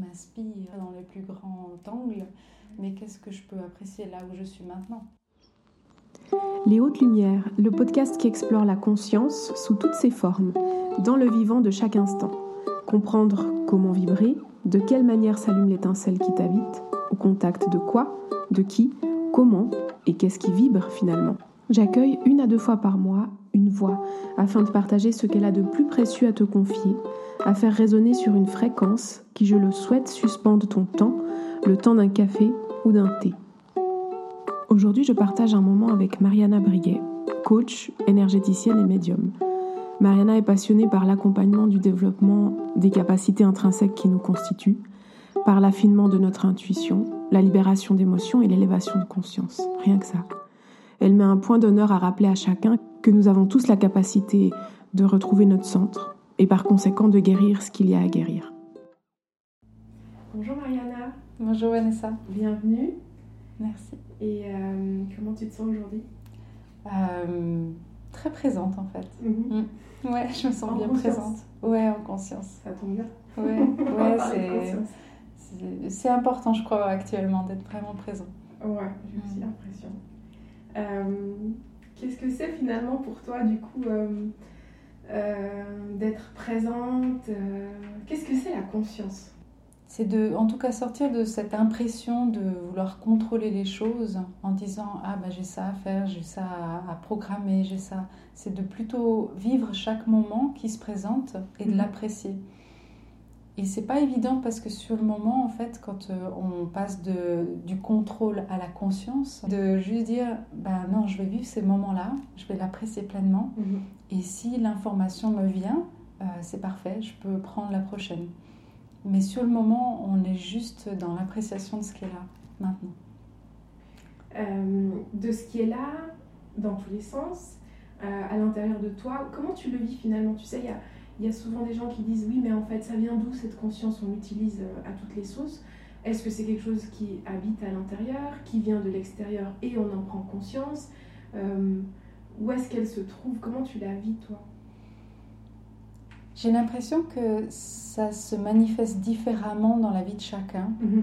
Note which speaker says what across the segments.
Speaker 1: m'inspire dans les plus grands angles, mais qu'est-ce que je peux apprécier là où je suis maintenant?
Speaker 2: Les Hautes Lumières, le podcast qui explore la conscience sous toutes ses formes, dans le vivant de chaque instant. Comprendre comment vibrer, de quelle manière s'allume l'étincelle qui t'habite, au contact de quoi, de qui, comment et qu'est-ce qui vibre finalement. J'accueille une à deux fois par mois une voix afin de partager ce qu'elle a de plus précieux à te confier, à faire résonner sur une fréquence qui, je le souhaite, suspende ton temps, le temps d'un café ou d'un thé. Aujourd'hui, je partage un moment avec Mariana Briguet, coach, énergéticienne et médium. Mariana est passionnée par l'accompagnement du développement des capacités intrinsèques qui nous constituent, par l'affinement de notre intuition, la libération d'émotions et l'élévation de conscience. Rien que ça. Elle met un point d'honneur à rappeler à chacun que nous avons tous la capacité de retrouver notre centre et par conséquent de guérir ce qu'il y a à guérir. Bonjour Mariana.
Speaker 1: Bonjour Vanessa.
Speaker 2: Bienvenue.
Speaker 1: Merci.
Speaker 2: Et euh, comment tu te sens aujourd'hui?
Speaker 1: Euh, Très présente en fait.
Speaker 2: Mhm.
Speaker 1: Mm. Ouais, je me sens bien présente. Ouais, en conscience.
Speaker 2: Ça tombe bien.
Speaker 1: Ouais, ouais c'est, c'est important je crois actuellement d'être vraiment présent.
Speaker 2: Ouais, j'ai aussi mm. l'impression. Euh, qu'est-ce que c'est finalement pour toi, du coup, euh, euh, d'être présente Qu'est-ce que c'est la conscience?
Speaker 1: C'est de, en tout cas, sortir de cette impression de vouloir contrôler les choses en disant ah ben j'ai ça à faire, j'ai ça à, programmer, j'ai ça. C'est de plutôt vivre chaque moment qui se présente et de mhm. l'apprécier. Et c'est pas évident parce que sur le moment, en fait, quand euh, on passe de, du contrôle à la conscience, de juste dire, ben non, je vais vivre ces moments-là, je vais l'apprécier pleinement. Mhm. Et si l'information me vient, euh, c'est parfait, je peux prendre la prochaine. Mais sur le moment, on est juste dans l'appréciation de ce qui est là, maintenant.
Speaker 2: Euh, de ce qui est là, dans tous les sens, à l'intérieur de toi, comment tu le vis finalement? Tu sais, il y a il y a souvent des gens qui disent oui, mais en fait, ça vient d'où cette conscience On l'utilise euh, à toutes les sauces? Est-ce que c'est quelque chose qui habite à l'intérieur, qui vient de l'extérieur et on en prend conscience? Euh, Où est-ce qu'elle se trouve? Comment tu la vis, toi?
Speaker 1: J'ai l'impression que ça se manifeste différemment dans la vie de chacun. Mhm.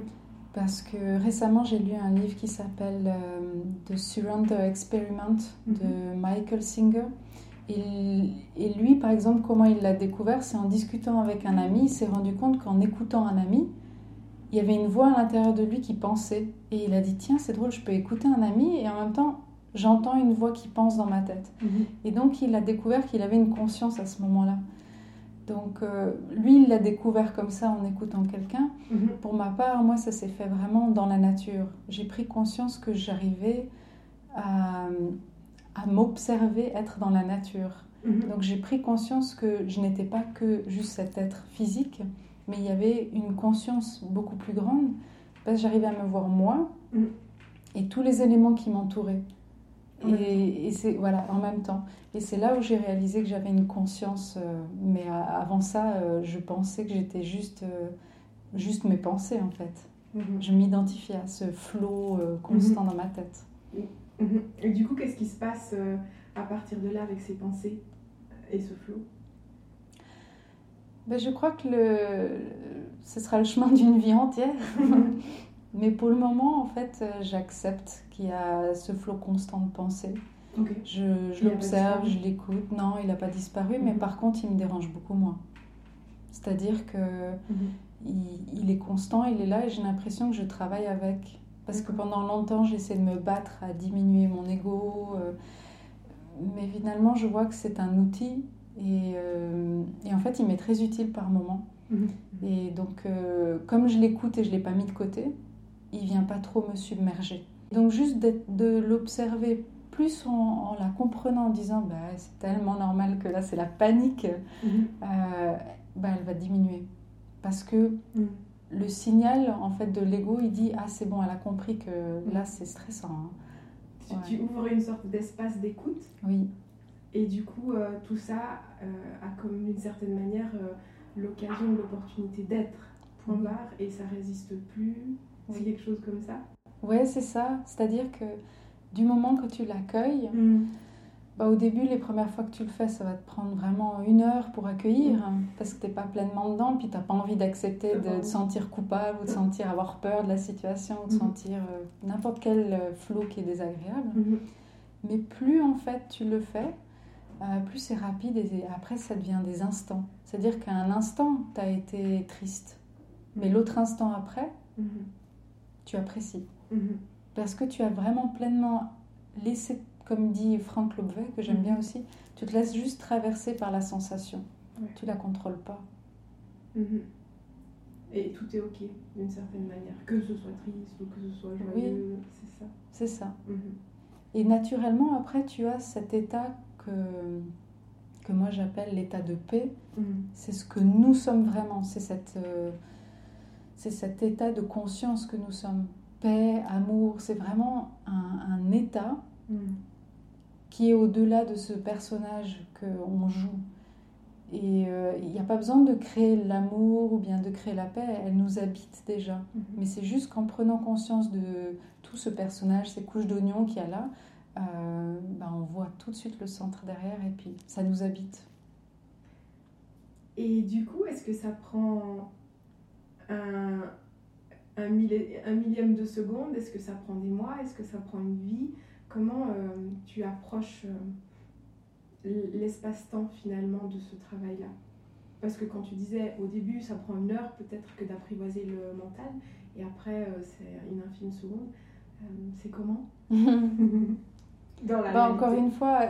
Speaker 1: Parce que récemment, j'ai lu un livre qui s'appelle euh, The Surrender Experiment de mhm. Michael Singer. Et, lui, par exemple, comment il l'a découvert, c'est en discutant avec un ami, il s'est rendu compte qu'en écoutant un ami, il y avait une voix à l'intérieur de lui qui pensait. Et il a dit, tiens, c'est drôle, je peux écouter un ami et en même temps, j'entends une voix qui pense dans ma tête. Mhm. Et donc, il a découvert qu'il avait une conscience à ce moment-là. Donc, euh, lui, il l'a découvert comme ça en écoutant quelqu'un. Mhm. Pour ma part, moi, ça s'est fait vraiment dans la nature. J'ai pris conscience que j'arrivais à à m'observer être dans la nature. Mhm. Donc j'ai pris conscience que je n'étais pas que juste cet être physique, mais il y avait une conscience beaucoup plus grande, parce que j'arrivais à me voir moi mhm. et tous les éléments qui m'entouraient. Et, c'est voilà en même temps. Et c'est là où j'ai réalisé que j'avais une conscience. Euh, mais avant ça, euh, je pensais que j'étais juste, euh, juste mes pensées en fait. Mhm. Je m'identifiais à ce flot constant dans ma tête.
Speaker 2: Mhm. Et du coup, qu'est-ce qui se passe euh, à partir de là avec ces pensées et ce flot?
Speaker 1: Ben, Je crois que le... ce sera le chemin d'une vie entière. Mais pour le moment, en fait, euh, j'accepte qu'il y a ce flot constant de pensée. Je, je l'observe, je l'écoute. Non, il n'a pas disparu, mais mhm. par contre, il me dérange beaucoup moins. C'est-à-dire que mhm. il, il, est constant, il est là, et j'ai l'impression que je travaille avec. Parce que pendant longtemps, j'essaie de me battre à diminuer mon ego. Euh, mais finalement, je vois que c'est un outil. Et, euh, et, en fait, il m'est très utile par moment. Mhm. Et donc, euh, comme je l'écoute et je ne l'ai pas mis de côté, il vient pas trop me submerger. Donc, juste de l'observer plus en, la comprenant, en disant bah, c'est tellement normal que là, c'est la panique, mhm. bah, elle va diminuer. Parce que. Le signal en fait de l'ego, il dit ah c'est bon, elle a compris que là c'est stressant.
Speaker 2: Hein. Tu, ouvres une sorte d'espace d'écoute.
Speaker 1: Oui.
Speaker 2: Et du coup, euh, tout ça euh, a comme d'une certaine manière euh, l'occasion, l'opportunité d'être. Point barre et ça résiste plus. C'est quelque chose comme ça?
Speaker 1: Ouais, c'est ça. C'est-à-dire que du moment que tu l'accueilles, mm. Bah, au début, les premières fois que tu le fais, ça va te prendre vraiment une heure pour accueillir, hein, parce que tu n'es pas pleinement dedans, puis tu n'as pas envie d'accepter de te sentir coupable ou de sentir avoir peur de la situation ou de mhm. sentir euh, n'importe quel euh, flot qui est désagréable. Mhm. Mais plus en fait tu le fais, euh, plus c'est rapide et après ça devient des instants. C'est-à-dire qu'à un instant, tu as été triste, mais l'autre instant après, tu apprécies. Parce que tu as vraiment pleinement laissé comme dit Franck Lobvet, que j'aime bien mhm. aussi, tu te laisses juste traverser par la sensation. Tu la contrôles pas.
Speaker 2: Mhm. Et tout est ok d'une certaine manière, que ce soit triste ou que ce soit joyeux, c'est ça.
Speaker 1: C'est ça. Mhm. Et naturellement, après, tu as cet état que, que moi j'appelle l'état de paix. C'est ce que nous sommes vraiment. C'est cette, euh, c'est cet état de conscience que nous sommes. Paix, amour, c'est vraiment un, un état qui est au-delà de ce personnage qu'on joue. Et euh, il n'y a pas besoin de créer l'amour ou bien de créer la paix, elle nous habite déjà. Mhm. Mais c'est juste qu'en prenant conscience de tout ce personnage, ces couches d'oignons qu'il y a là, euh, ben on voit tout de suite le centre derrière et puis ça nous habite.
Speaker 2: Et du coup, est-ce que ça prend un, un, millième de seconde? Est-ce que ça prend des mois? Est-ce que ça prend une vie? Comment euh, tu approches euh, l'espace-temps finalement de ce travail-là? Parce que quand tu disais au début, ça prend une heure peut-être que d'apprivoiser le mental, et après, euh, c'est une infime seconde. c'est comment?
Speaker 1: Bah, Encore une fois,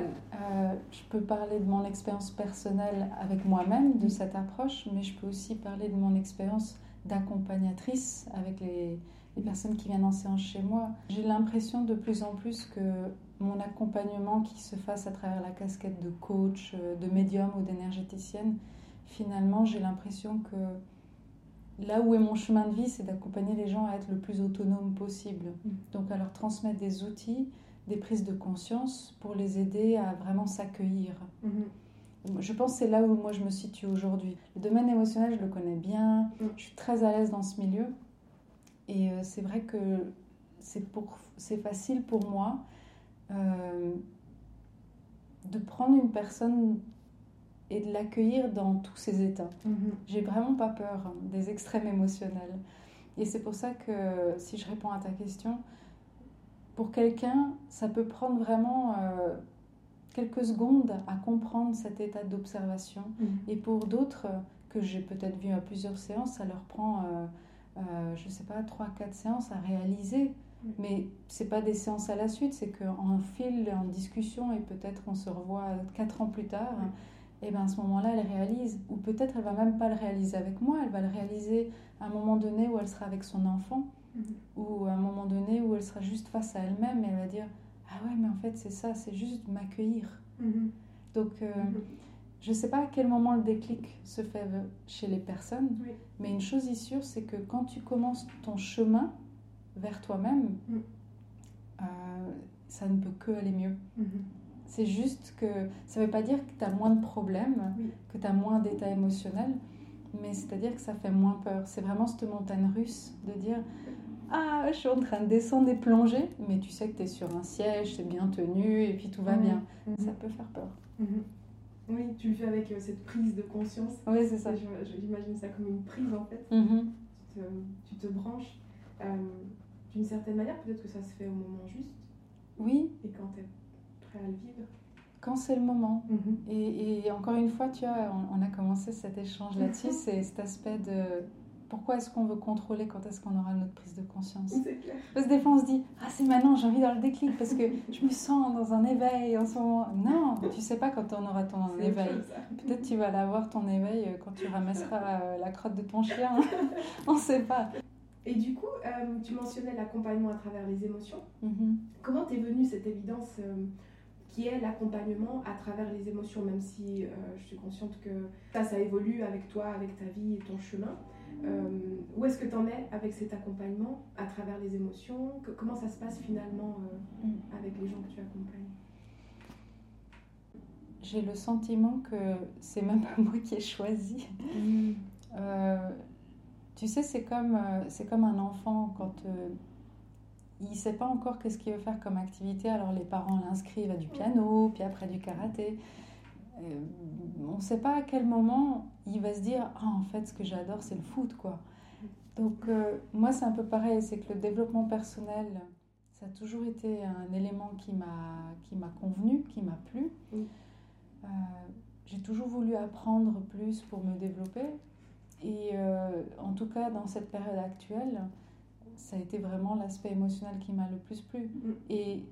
Speaker 1: je peux parler de mon expérience personnelle avec moi-même de cette approche, mais je peux aussi parler de mon expérience d'accompagnatrice avec les, les personnes qui viennent en séance chez moi. J'ai l'impression de plus en plus que mon accompagnement qui se fasse à travers la casquette de coach, euh, de médium ou d'énergéticienne, finalement j'ai l'impression que là où est mon chemin de vie, c'est d'accompagner les gens à être le plus autonome possible. Mm. Donc à leur transmettre des outils, des prises de conscience pour les aider à vraiment s'accueillir. Mm-hmm. Je pense que c'est là où moi je me situe aujourd'hui. Le domaine émotionnel, je le connais bien, mm. je suis très à l'aise dans ce milieu. Et euh, c'est vrai que c'est facile pour moi euh, de prendre une personne et de l'accueillir dans tous ses états. Mhm. J'ai vraiment pas peur hein, des extrêmes émotionnels. Et c'est pour ça que si je réponds à ta question, pour quelqu'un, ça peut prendre vraiment euh, quelques secondes à comprendre cet état d'observation. Mhm. Et pour d'autres, que j'ai peut-être vu à plusieurs séances, ça leur prend euh, je sais pas, 3-4 séances à réaliser. Mais c'est pas des séances à la suite, c'est qu'en fil, en discussion, et peut-être on se revoit 4 ans plus tard, et bien à ce moment-là, elle réalise. Ou peut-être elle va même pas le réaliser avec moi, elle va le réaliser à un moment donné où elle sera avec son enfant, mm-hmm. ou à un moment donné où elle sera juste face à elle-même et elle va dire Ah ouais, mais en fait, c'est ça, c'est juste m'accueillir. Mm-hmm. Donc. Euh, mm-hmm. Je ne sais pas à quel moment le déclic se fait chez les personnes, mais une chose est sûre, c'est que quand tu commences ton chemin vers toi-même, mm. euh, ça ne peut que aller mieux. Mm-hmm. C'est juste que ça ne veut pas dire que tu as moins de problèmes, que tu as moins d'état émotionnel, mais c'est-à-dire que ça fait moins peur. C'est vraiment cette montagne russe de dire Ah, je suis en train de descendre et plonger, mais tu sais que tu es sur un siège, c'est bien tenu et puis tout va bien. Mm-hmm. Ça peut faire peur.
Speaker 2: Oui, tu le fais avec euh, cette prise de conscience.
Speaker 1: Oui, c'est ça.
Speaker 2: J'imagine ça comme une prise en fait. Mm-hmm. tu, te, branches. Euh, d'une certaine manière, peut-être que ça se fait au moment juste.
Speaker 1: Oui.
Speaker 2: Et quand tu es prêt à le vivre.
Speaker 1: Quand c'est le moment. Mm-hmm. et, et, encore une fois, tu vois, on, on a commencé cet échange là-dessus, c'est cet aspect de pourquoi est-ce qu'on veut contrôler quand est-ce qu'on aura notre prise de conscience Parce que des fois on se dit Ah, c'est maintenant, j'ai envie dans le déclic parce que je me sens dans un éveil en ce moment. Non, tu sais pas quand on aura ton éveil. Peut-être tu vas l'avoir ton éveil euh, quand tu ramasseras euh, la crotte de ton chien. on ne sait pas.
Speaker 2: Et du coup, euh, tu mentionnais l'accompagnement à travers les émotions. Mm-hmm. Comment t'es venue cette évidence qui est l'accompagnement à travers les émotions, même si je suis consciente que ça, ça évolue avec toi, avec ta vie et ton chemin? Euh, où est-ce que tu en es avec cet accompagnement à travers les émotions? Comment ça se passe finalement euh, mm. avec les gens que tu accompagnes?
Speaker 1: J'ai le sentiment que c'est même pas moi qui ai choisi. Mm. Euh, tu sais, c'est comme, c'est comme un enfant quand il ne sait pas encore qu'est-ce qu'il veut faire comme activité. Alors les parents l'inscrivent à du piano, puis après du karaté. Euh, on ne sait pas à quel moment il va se dire ah, en fait, ce que j'adore, c'est le foot. quoi. Donc, euh, moi, c'est un peu pareil c'est que le développement personnel, ça a toujours été un élément qui m'a convenu, qui m'a plu. Euh, j'ai toujours voulu apprendre plus pour me développer. Et en tout cas, dans cette période actuelle, ça a été vraiment l'aspect émotionnel qui m'a le plus plu. Mm. Et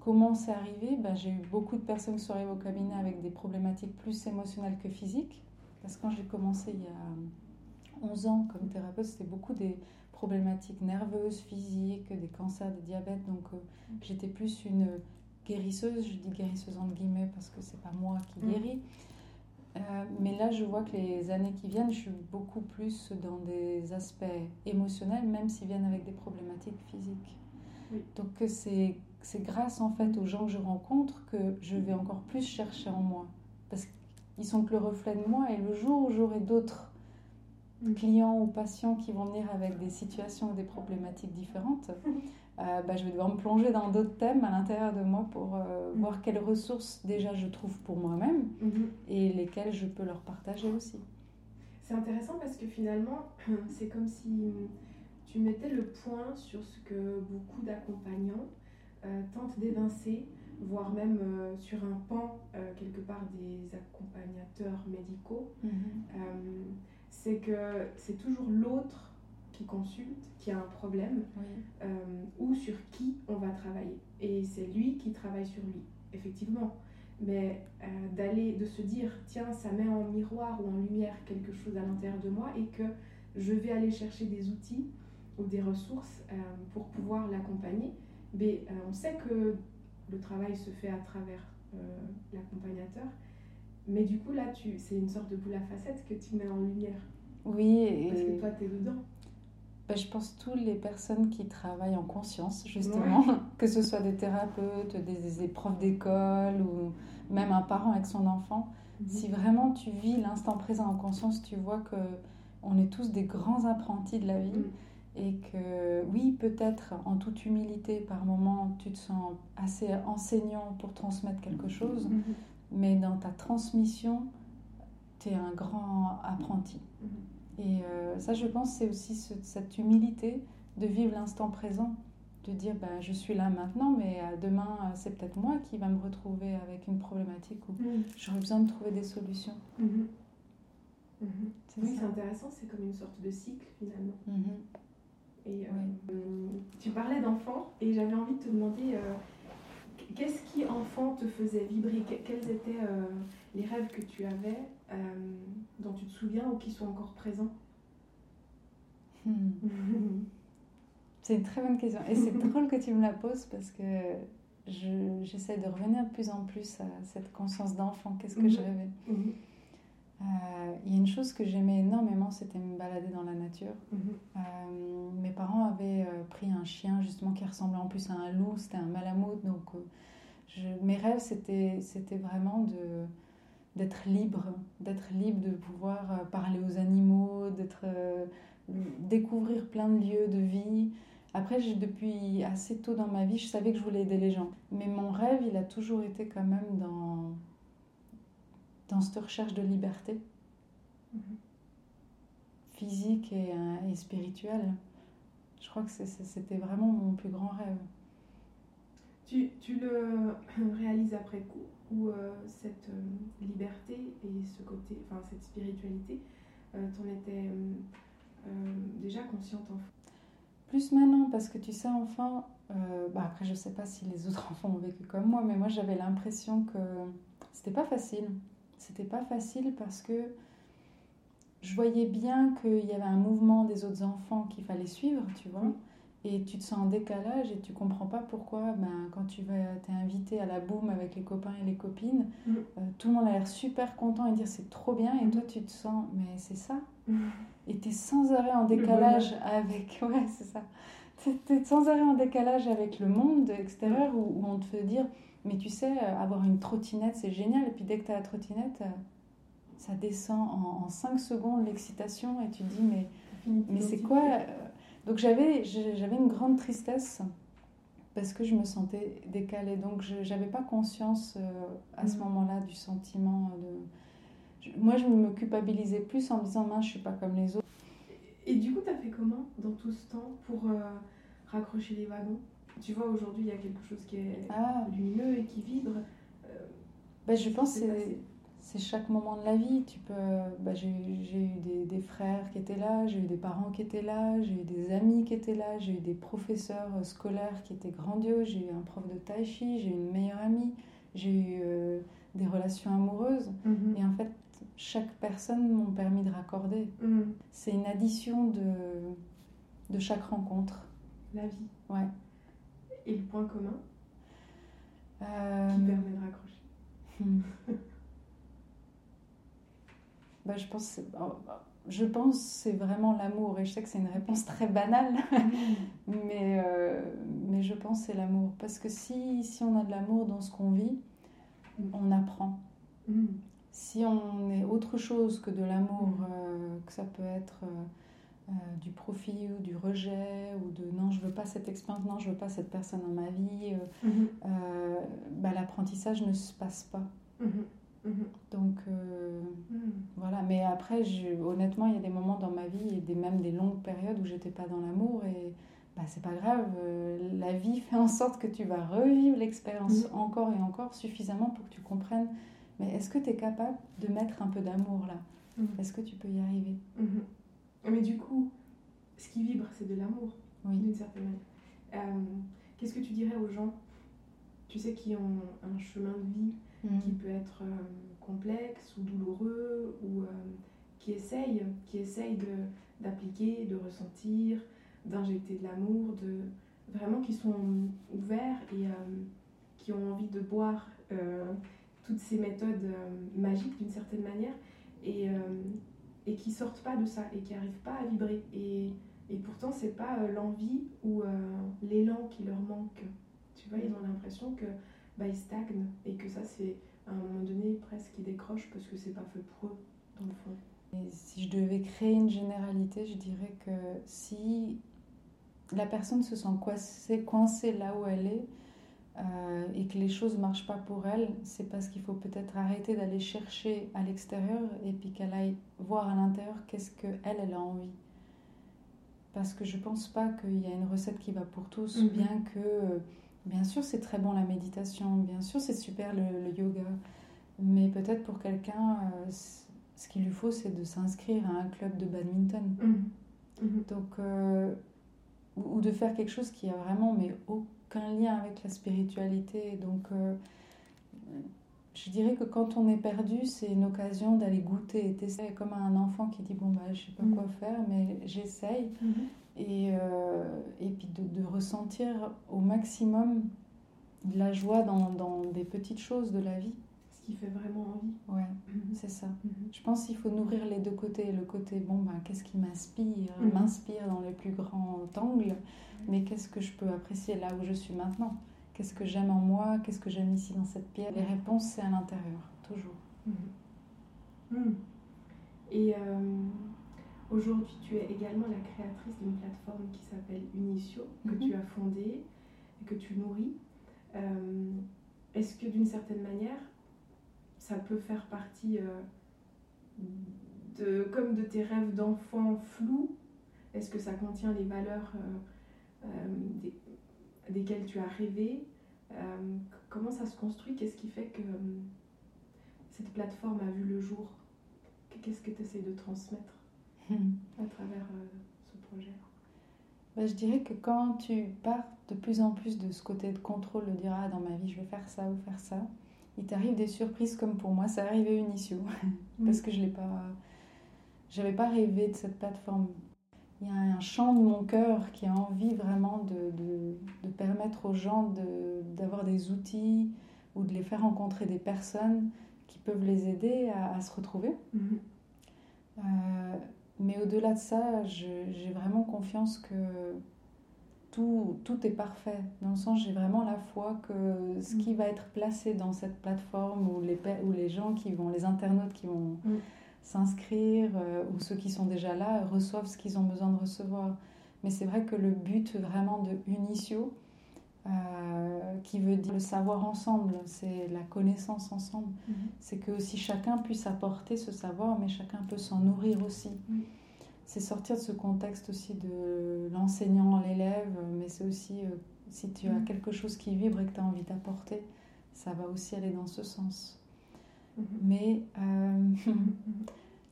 Speaker 1: comment c'est arrivé ben, J'ai eu beaucoup de personnes qui sont arrivées au cabinet avec des problématiques plus émotionnelles que physiques. Parce que quand j'ai commencé il y a 11 ans comme thérapeute, c'était beaucoup des problématiques nerveuses, physiques, des cancers, des diabètes. Donc euh, mm. j'étais plus une guérisseuse, je dis guérisseuse entre guillemets parce que c'est pas moi qui mm. guéris. Euh, mais là, je vois que les années qui viennent, je suis beaucoup plus dans des aspects émotionnels, même s'ils viennent avec des problématiques physiques. Donc c'est grâce en fait aux gens que je rencontre que je vais encore plus chercher en moi. Parce qu'ils sont que le reflet de moi et le jour où j'aurai d'autres mm. clients ou patients qui vont venir avec des situations ou des problématiques différentes, Euh, bah, je vais devoir me plonger dans d'autres thèmes à l'intérieur de moi pour euh, mm. voir quelles ressources déjà je trouve pour moi-même mm-hmm. et lesquelles je peux leur partager aussi.
Speaker 2: C'est intéressant parce que finalement, c'est comme si tu mettais le point sur ce que beaucoup d'accompagnants euh, tentent d'évincer, voire même sur un pan quelque part des accompagnateurs médicaux. Mm-hmm. c'est que c'est toujours l'autre consulte, qui a un problème, euh, ou sur qui on va travailler. Et c'est lui qui travaille sur lui, effectivement. Mais euh, d'aller, de se dire, tiens, ça met en miroir ou en lumière quelque chose à l'intérieur de moi et que je vais aller chercher des outils ou des ressources euh, pour pouvoir l'accompagner. Mais on sait que le travail se fait à travers l'accompagnateur. Mais du coup, là, tu, c'est une sorte de boule à facettes que tu mets en lumière.
Speaker 1: Oui.
Speaker 2: Parce que toi, tu es dedans.
Speaker 1: Bah, je pense toutes les personnes qui travaillent en conscience, justement, que ce soit des thérapeutes, des, profs d'école ou même un parent avec son enfant. Mhm. Si vraiment tu vis l'instant présent en conscience, tu vois que on est tous des grands apprentis de la vie. Mhm. Et que oui, peut-être en toute humilité, par moment, tu te sens assez enseignant pour transmettre quelque chose, mhm. mais dans ta transmission, tu es un grand apprenti. Et euh, ça, je pense, c'est aussi cette humilité de vivre l'instant présent, de dire ben, je suis là maintenant, mais euh, demain, euh, c'est peut-être moi qui va me retrouver avec une problématique où mm. j'aurais besoin de trouver des solutions.
Speaker 2: Oui, c'est intéressant, c'est comme une sorte de cycle finalement. Et tu parlais d'enfants et j'avais envie de te demander qu'est-ce qui enfant te faisait vibrer? Quels étaient les rêves que tu avais euh, dont tu te souviens ou qui sont encore présents? Hmm.
Speaker 1: C'est une très bonne question. Et c'est drôle que tu me la poses parce que j'essaie de revenir de plus en plus à cette conscience d'enfant. Qu'est-ce que je mhm. rêvais? Mhm. Euh, Il y a une chose que j'aimais énormément, c'était me balader dans la nature. Mhm. Euh, mes parents avaient pris un chien justement qui ressemblait en plus à un loup, c'était un malamute. Donc mes rêves, c'était vraiment de d'être libre, d'être libre de pouvoir euh, parler aux animaux, d'être euh, découvrir plein de lieux de vie. Après, depuis assez tôt dans ma vie, je savais que je voulais aider les gens. Mais mon rêve, il a toujours été quand même dans, dans cette recherche de liberté mm-hmm. physique et, euh, et, spirituelle. Je crois que c'était vraiment mon plus grand rêve.
Speaker 2: Tu, tu le réalises après coup où euh, cette euh, liberté et ce côté, enfin cette spiritualité, euh, t'en étais déjà consciente enfant
Speaker 1: Plus maintenant, parce que tu sais, enfant, bah après je sais pas si les autres enfants ont vécu comme moi, mais moi j'avais l'impression que c'était pas facile. C'était pas facile parce que je voyais bien qu'il y avait un mouvement des autres enfants qu'il fallait suivre, tu vois et tu te sens en décalage et tu comprends pas pourquoi ben, quand tu vas t'es invité à la boum avec les copains et les copines mm. euh, tout le monde a l'air super content et dire c'est trop bien et mm. toi tu te sens mais c'est ça mm. et tu es sans arrêt en décalage avec ouais c'est ça tu es sans arrêt en décalage avec le monde extérieur où, on te fait dire mais tu sais euh, avoir une trottinette c'est génial et puis dès que tu as la trottinette euh, ça descend en, en 5 secondes l'excitation et tu te dis mais mais c'est quoi donc j'avais, une grande tristesse parce que je me sentais décalée. Donc, je n'avais pas conscience euh, à ce mm. moment-là du sentiment de. moi, je me culpabilisais plus en me disant, mince, je suis pas comme les autres.
Speaker 2: Et du coup, tu as fait comment dans tout ce temps pour euh, raccrocher les wagons? Tu vois, aujourd'hui, il y a quelque chose qui est ah. lumineux et qui vibre.
Speaker 1: Euh, ben, je pense que c'est chaque moment de la vie. Tu peux, bah, j'ai eu des, des, frères qui étaient là, j'ai eu des parents qui étaient là, j'ai eu des amis qui étaient là, j'ai eu des professeurs euh, scolaires qui étaient grandioses, j'ai eu un prof de tai chi, j'ai eu une meilleure amie, j'ai eu euh, des relations amoureuses. Mhm. Et en fait, chaque personne m'ont permis de raccorder. Mhm. C'est une addition de, de chaque rencontre.
Speaker 2: La vie.
Speaker 1: Ouais.
Speaker 2: Et le point commun euh... qui permet de raccrocher hmm.
Speaker 1: bah, je pense oh, je pense c'est vraiment l'amour et je sais que c'est une réponse très banale mais euh, mais je pense c'est l'amour parce que si si on a de l'amour dans ce qu'on vit on apprend mm. si on est autre chose que de l'amour euh, que ça peut être euh, du profit ou du rejet ou de non je veux pas cette expérience non je veux pas cette personne dans ma vie mm-hmm. bah, l'apprentissage ne se passe pas mm-hmm. Mhm. Donc euh, mhm. voilà, mais après, honnêtement, il y a des moments dans ma vie et des, même des longues périodes où j'étais pas dans l'amour et bah, c'est pas grave. Euh, la vie fait en sorte que tu vas revivre l'expérience mhm. encore et encore suffisamment pour que tu comprennes. Mais est-ce que tu es capable de mettre un peu d'amour là? Est-ce que tu peux y arriver?
Speaker 2: Mais du coup, ce qui vibre, c'est de l'amour, oui. d'une certaine manière. Euh, qu'est-ce que tu dirais aux gens, tu sais, qui ont un chemin de vie Mm. qui peut être euh, complexe ou douloureux, ou euh, qui essaye, qui essaye d'appliquer, de, ressentir, d'injecter de l'amour, de vraiment qui sont ouverts et qui ont envie de boire toutes ces méthodes magiques d'une certaine manière et, et qui sortent pas de ça et qui n'arrivent pas à vibrer. Et, et pourtant, c'est pas l'envie ou l'élan qui leur manque. Tu vois, ils ont l'impression que bah, ils stagnent et que ça, c'est à un moment donné presque ils décrochent parce que c'est pas fait pour eux, dans le fond.
Speaker 1: Et si je devais créer une généralité, je dirais que si la personne se sent coincée, coincée là où elle est euh, et que les choses ne marchent pas pour elle, c'est parce qu'il faut peut-être arrêter d'aller chercher à l'extérieur et puis qu'elle aille voir à l'intérieur qu'est-ce qu'elle, elle a envie. Parce que je pense pas qu'il y a une recette qui va pour tous, mhm. bien que Bien sûr, c'est très bon la méditation, bien sûr, c'est super le, yoga, mais peut-être pour quelqu'un, euh, ce qu'il lui faut, c'est de s'inscrire à un club de badminton. Mmh. Mmh. Donc, euh, ou, de faire quelque chose qui a vraiment mais aucun lien avec la spiritualité. Donc, euh, je dirais que quand on est perdu, c'est une occasion d'aller goûter et tester, comme un enfant qui dit bon bah je sais pas mmh. quoi faire, mais j'essaye et, euh, et puis de, de, ressentir au maximum de la joie dans, dans, des petites choses de la vie.
Speaker 2: Qui fait vraiment envie.
Speaker 1: Ouais, mhm. c'est ça. Mhm. Je pense qu'il faut nourrir les deux côtés. Le côté, bon, ben, qu'est-ce qui m'inspire mhm. M'inspire dans les plus grands angles, mais qu'est-ce que je peux apprécier là où je suis maintenant? Qu'est-ce que j'aime en moi? Qu'est-ce que j'aime ici dans cette pierre? Les réponses, c'est à l'intérieur, toujours.
Speaker 2: Et. Euh, Aujourd'hui, tu es également la créatrice d'une plateforme qui s'appelle Unicio, que tu as fondée et que tu nourris. Euh, est-ce que d'une certaine manière, ça peut faire partie euh, de, comme de tes rêves d'enfant flous Est-ce que ça contient les valeurs euh, desquelles tu as rêvé Comment ça se construit Qu'est-ce qui fait que cette plateforme a vu le jour? Qu'est-ce que tu essaies de transmettre à travers euh, ce projet?
Speaker 1: Bah, Je dirais que quand tu pars de plus en plus de ce côté de contrôle, de dire ah, dans ma vie je vais faire ça ou faire ça, il t'arrive des surprises comme pour moi, ça arrivait Unicio, parce que je l'ai pas, j'avais pas rêvé de cette plateforme. Il y a un chant de mon cœur qui a envie vraiment de, de, de permettre aux gens d'avoir des outils ou de les faire rencontrer des personnes qui peuvent les aider à, à se retrouver. Mm-hmm. Euh, mais au-delà de ça, j'ai vraiment confiance que tout, tout, est parfait. Dans le sens, j'ai vraiment la foi que ce qui mm. va être placé dans cette plateforme, ou les, ou les gens qui vont, les internautes qui vont mm. s'inscrire, euh, ou ceux qui sont déjà là, reçoivent ce qu'ils ont besoin de recevoir. Mais c'est vrai que le but vraiment de Unicio, euh, qui veut dire le savoir ensemble, c'est la connaissance ensemble. Mhm. C'est que aussi chacun puisse apporter ce savoir, mais chacun peut s'en nourrir aussi. C'est sortir de ce contexte aussi de l'enseignant, l'élève, mais c'est aussi euh, si tu as mhm. quelque chose qui vibre et que tu as envie d'apporter, ça va aussi aller dans ce sens. Mhm. Mais euh,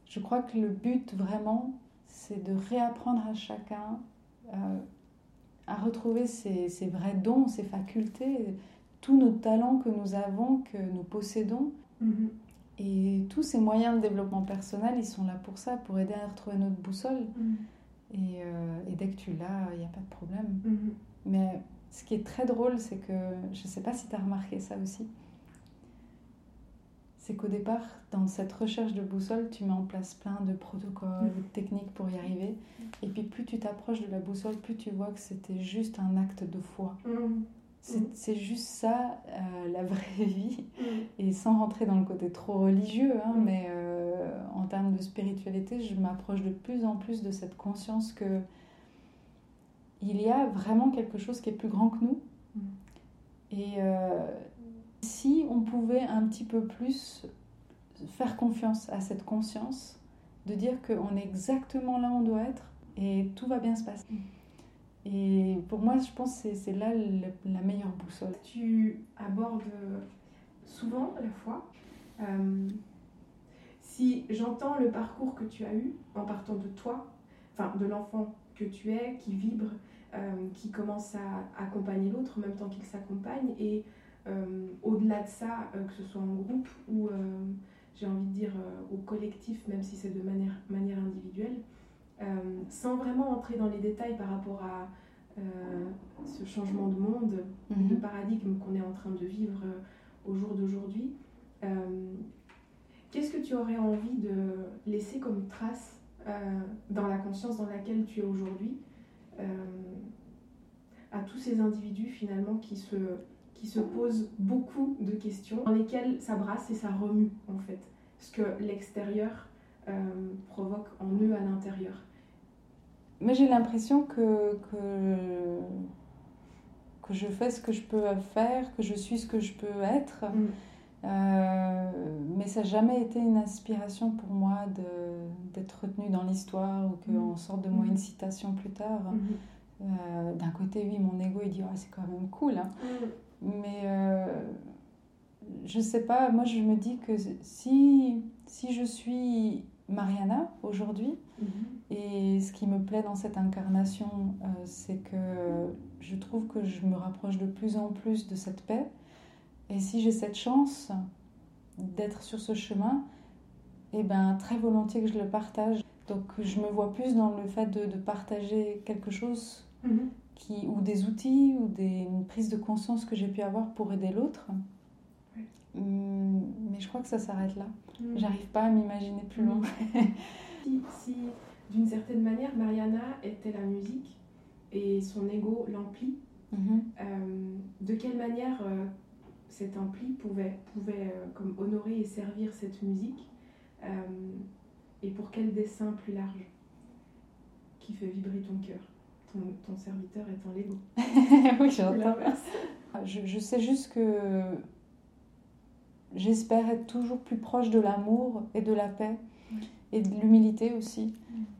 Speaker 1: je crois que le but vraiment, c'est de réapprendre à chacun à retrouver ses, vrais dons, ses facultés, tous nos talents que nous avons, que nous possédons. Mhm. Et tous ces moyens de développement personnel, ils sont là pour ça, pour aider à retrouver notre boussole. Mhm. Euh, et, dès que tu l'as, il n'y a pas de problème. Mhm. Mais ce qui est très drôle, c'est que, je ne sais pas si tu as remarqué ça aussi, c'est qu'au départ, dans cette recherche de boussole, tu mets en place plein de protocoles, de techniques pour y arriver. Et puis plus tu t'approches de la boussole, plus tu vois que c'était juste un acte de foi. Mm. C'est juste ça, euh, la vraie vie. Mm. Et sans rentrer dans le côté trop religieux, hein, mm. mais euh, en termes de spiritualité, je m'approche de plus en plus de cette conscience que il y a vraiment quelque chose qui est plus grand que nous. Et euh, si on pouvait un petit peu plus faire confiance à cette conscience, de dire qu'on est exactement là où on doit être et tout va bien se passer. Et pour moi, je pense que c'est là la meilleure boussole.
Speaker 2: Tu abordes souvent la fois. Euh, si j'entends le parcours que tu as eu en partant de toi, enfin de l'enfant que tu es, qui vibre, euh, qui commence à accompagner l'autre en même temps qu'il s'accompagne, et euh, au-delà de ça, que ce soit en groupe ou j'ai envie de dire au collectif, même si c'est de manière, manière individuelle, sans vraiment entrer dans les détails par rapport à euh, ce changement de monde, de mhm. paradigme qu'on est en train de vivre euh, au jour d'aujourd'hui, qu'est-ce que tu aurais envie de laisser comme trace dans la conscience dans laquelle tu es aujourd'hui à tous ces individus finalement qui se, qui se posent beaucoup de questions, dans lesquelles ça brasse et ça remue en fait, ce que l'extérieur provoque en eux à l'intérieur
Speaker 1: mais j'ai l'impression que, que, que, je fais ce que je peux faire, que je suis ce que je peux être. Mm. Euh, mais ça n'a jamais été une inspiration pour moi d'être retenue dans l'histoire ou qu'on mm. sorte de moi mm. une citation plus tard. Euh, d'un côté, oui, mon ego, il dit oh, c'est quand même cool. Hein. Mais euh, je sais pas, moi je me dis que si, si je suis Mariana aujourd'hui. Mhm. Et ce qui me plaît dans cette incarnation, euh, c'est que je trouve que je me rapproche de plus en plus de cette paix. Et si j'ai cette chance d'être sur ce chemin, eh ben, très volontiers que je le partage. Donc je me vois plus dans le fait de, partager quelque chose mhm. qui, ou des outils ou des, une prise de conscience que j'ai pu avoir pour aider l'autre. Hum, mais je crois que ça s'arrête là. Mm. J'arrive pas à m'imaginer plus loin.
Speaker 2: si, si d'une certaine manière, Mariana était la musique et son ego l'ampli, mm-hmm. euh, de quelle manière euh, cet ampli pouvait, pouvait euh, comme honorer et servir cette musique et pour quel dessin plus large qui fait vibrer ton cœur ton, ton serviteur étant l'ego.
Speaker 1: oui, j'entends. Je, je sais juste que j'espère être toujours plus proche de l'amour et de la paix et de l'humilité aussi.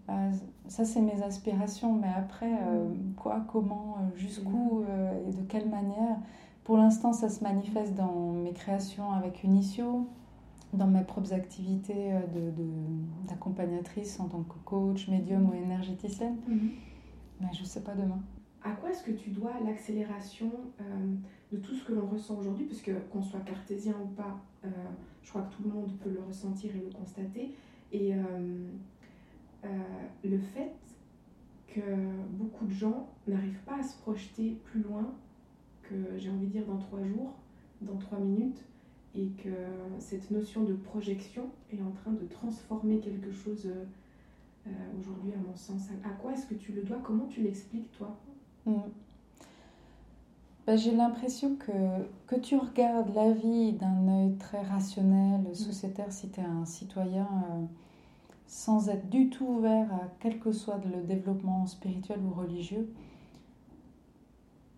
Speaker 1: Euh, ça, c'est mes aspirations, mais après, euh, quoi, comment, euh, jusqu'où et de quelle manière? Pour l'instant, ça se manifeste dans mes créations avec Unicio, dans mes propres activités d'accompagnatrice de, en tant que coach, médium ou énergéticienne. Mais je ne sais pas demain.
Speaker 2: À quoi est-ce que tu dois l'accélération de tout ce que l'on ressent aujourd'hui, puisque qu'on soit cartésien ou pas, euh, je crois que tout le monde peut le ressentir et le constater. Et euh, euh, le fait que beaucoup de gens n'arrivent pas à se projeter plus loin que, j'ai envie de dire, dans trois jours, dans trois minutes, et que cette notion de projection est en train de transformer quelque chose aujourd'hui, à mon sens. À quoi est-ce que tu le dois? Comment tu l'expliques, toi? Mm.
Speaker 1: Bah, j'ai l'impression que, que tu regardes la vie d'un œil très rationnel, mm. sociétaire, si tu es un citoyen euh, sans être du tout ouvert à quel que soit le développement spirituel ou religieux,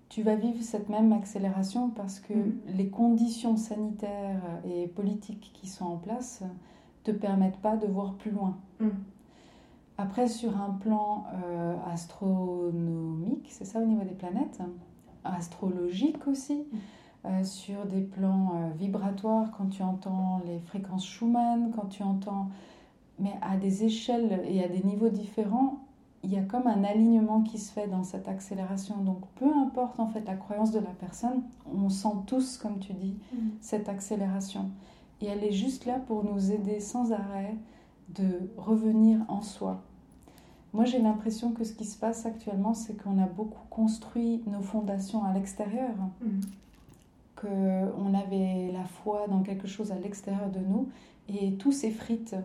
Speaker 1: tu vas vivre cette même accélération parce que
Speaker 2: Mhm.
Speaker 1: les conditions sanitaires et politiques qui sont en place te permettent pas de voir plus loin. Après, sur un plan euh, astronomique, c'est ça au niveau des planètes, astrologique aussi, euh, sur des plans euh, vibratoires, quand tu entends les fréquences Schumann, quand tu entends, mais à des échelles et à des niveaux différents, il y a comme un alignement qui se fait dans cette accélération. Donc, peu importe en fait la croyance de la personne, on sent tous, comme tu dis, cette accélération. Et elle est juste là pour nous aider sans arrêt de revenir en soi. Moi, j'ai l'impression que ce qui se passe actuellement, c'est qu'on a beaucoup construit nos fondations à l'extérieur,
Speaker 2: Mhm.
Speaker 1: qu'on avait la foi dans quelque chose à l'extérieur de nous, et tout s'effrite.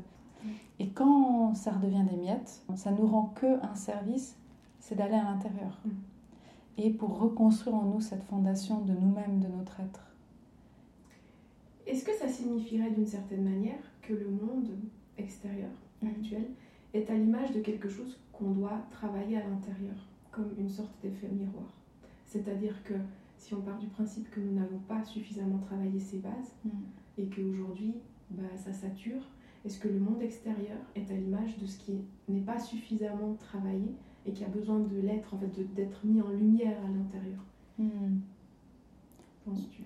Speaker 1: Et quand ça redevient des miettes, ça nous rend que un service, c'est d'aller à l'intérieur.
Speaker 2: Mm.
Speaker 1: Et pour reconstruire en nous cette fondation de nous-mêmes, de notre être.
Speaker 2: Est-ce que ça signifierait d'une certaine manière que le monde extérieur actuel est à l'image de quelque chose qu'on doit travailler à l'intérieur, comme une sorte d'effet miroir C'est-à-dire que si on part du principe que nous n'avons pas suffisamment travaillé ces bases
Speaker 1: Mm.
Speaker 2: et qu'aujourd'hui bah, ça sature, est-ce que le monde extérieur est à l'image de ce qui n'est pas suffisamment travaillé et qui a besoin de l'être, en fait, d'être mis en lumière à l'intérieur
Speaker 1: Mm.
Speaker 2: Penses-tu?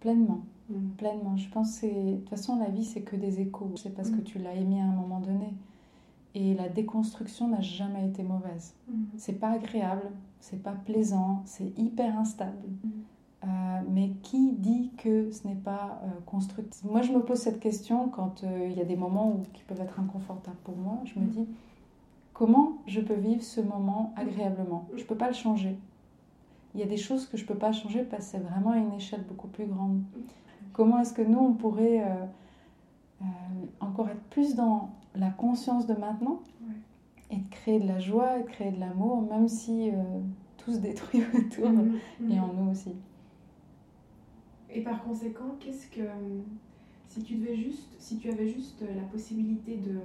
Speaker 1: Pleinement.
Speaker 2: Mhm.
Speaker 1: Pleinement. Je pense que de toute façon, la vie, c'est que des échos. C'est parce que
Speaker 2: Mm.
Speaker 1: tu l'as émis à un moment donné. Et la déconstruction n'a jamais été mauvaise.
Speaker 2: Mhm.
Speaker 1: C'est pas agréable, c'est pas plaisant, c'est hyper instable.
Speaker 2: Mhm.
Speaker 1: Euh, mais qui dit que ce n'est pas euh, constructif Moi, je me pose cette question quand euh, il y a des moments où, qui peuvent être inconfortables pour moi. Je me
Speaker 2: Mhm.
Speaker 1: dis, comment je peux vivre ce moment agréablement? Je peux pas le changer. Il y a des choses que je peux pas changer parce que c'est vraiment à une échelle beaucoup plus grande. Comment est-ce que nous, on pourrait encore être plus dans la conscience de maintenant
Speaker 2: Ouais.
Speaker 1: et de créer de la joie et de créer de l'amour, même si euh, tout se détruit autour
Speaker 2: Mhm.
Speaker 1: et en nous aussi.
Speaker 2: Et par conséquent, qu'est-ce que si tu devais juste, si tu avais juste la possibilité de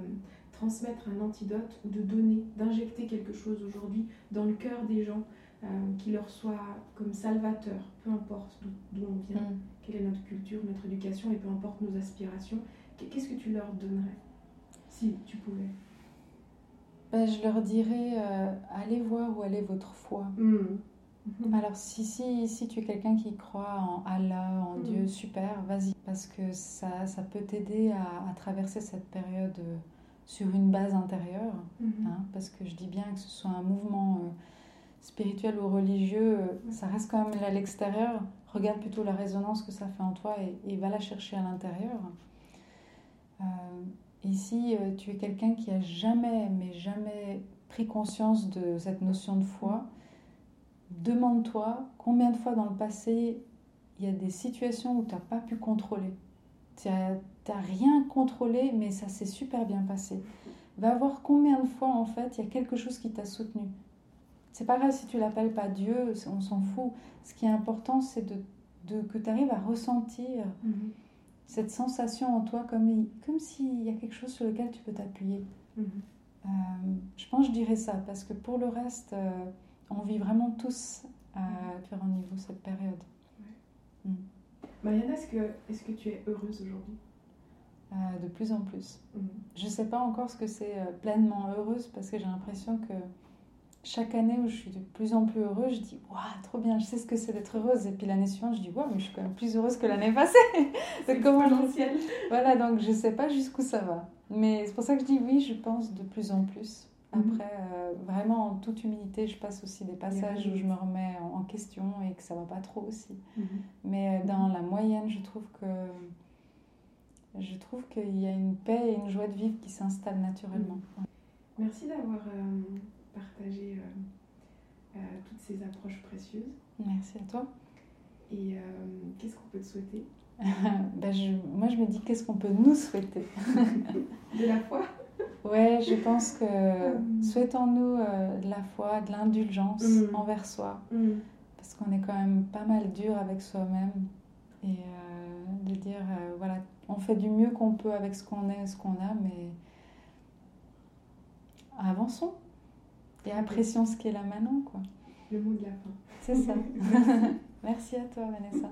Speaker 2: transmettre un antidote ou de donner, d'injecter quelque chose aujourd'hui dans le cœur des gens euh, qui leur soit comme salvateur, peu importe d'où d'où on vient,
Speaker 1: Mm.
Speaker 2: quelle est notre culture, notre éducation et peu importe nos aspirations, qu'est-ce que tu leur donnerais? Si tu pouvais
Speaker 1: Ben, je leur dirais, euh, allez voir où est votre foi.
Speaker 2: Mhm.
Speaker 1: Alors si, si, si tu es quelqu'un qui croit en Allah, en
Speaker 2: Mhm.
Speaker 1: Dieu, super, vas-y. Parce que ça, ça peut t'aider à, à traverser cette période euh, sur une base intérieure.
Speaker 2: Mhm.
Speaker 1: hein, parce que je dis bien que ce soit un mouvement euh, spirituel ou religieux, ça reste quand même à l'extérieur. Regarde plutôt la résonance que ça fait en toi et, et va la chercher à l'intérieur. Et si euh, tu es quelqu'un qui a jamais, mais jamais pris conscience de cette notion de foi, demande-toi combien de fois dans le passé il y a des situations où tu n'as pas pu contrôler. Tu n'as rien contrôlé, mais ça s'est super bien passé. Va voir combien de fois, en fait, il y a quelque chose qui t'a soutenu. C'est pas grave si tu l'appelles pas Dieu, on s'en fout. Ce qui est important, c'est de, de- que tu arrives à ressentir
Speaker 2: Mhm.
Speaker 1: Cette sensation en toi comme, comme s'il y a quelque chose sur lequel tu peux t'appuyer.
Speaker 2: Mhm.
Speaker 1: Euh, je pense que je dirais ça, parce que pour le reste, euh, on vit vraiment tous à différents niveaux cette période.
Speaker 2: Mariana, est-ce que, est que tu es heureuse aujourd'hui?
Speaker 1: Euh, de plus en plus.
Speaker 2: Mhm.
Speaker 1: Je sais pas encore ce que c'est pleinement heureuse parce que j'ai l'impression que chaque année où je suis de plus en plus heureuse, je dis waouh, trop bien, je sais ce que c'est d'être heureuse. Et puis l'année suivante, je dis waouh, mais je suis quand même plus heureuse que l'année passée.
Speaker 2: C'est
Speaker 1: comment je-. Voilà, donc je sais pas jusqu'où ça va. Mais c'est pour ça que je dis oui, je pense de plus en plus.
Speaker 2: Mhm.
Speaker 1: Après, euh, vraiment en toute humilité, je passe aussi des passages où je me remets en question et que ça va pas trop aussi.
Speaker 2: Mhm.
Speaker 1: Mais euh, dans la moyenne, je trouve que je trouve qu'il y a une paix et une joie de vivre qui s'installent naturellement.
Speaker 2: Merci d'avoir euh, partagé euh, euh, toutes ces approches précieuses.
Speaker 1: Merci à toi.
Speaker 2: Et euh, qu'est-ce qu'on peut te souhaiter?
Speaker 1: Ben, je- moi, je me dis qu'est-ce qu'on peut nous souhaiter?
Speaker 2: De la foi?
Speaker 1: Ouais, je pense que
Speaker 2: Mm.
Speaker 1: souhaitons-nous de la foi, de l'indulgence
Speaker 2: Mm.
Speaker 1: envers soi,
Speaker 2: Mhm.
Speaker 1: parce qu'on est quand même pas mal dur avec soi-même et euh, de dire euh, voilà, on fait du mieux qu'on peut avec ce qu'on est, ce qu'on a, mais avançons et apprécions ce qui est là maintenant, quoi.
Speaker 2: Le mot de la fin.
Speaker 1: C'est ça. Merci à toi, Vanessa.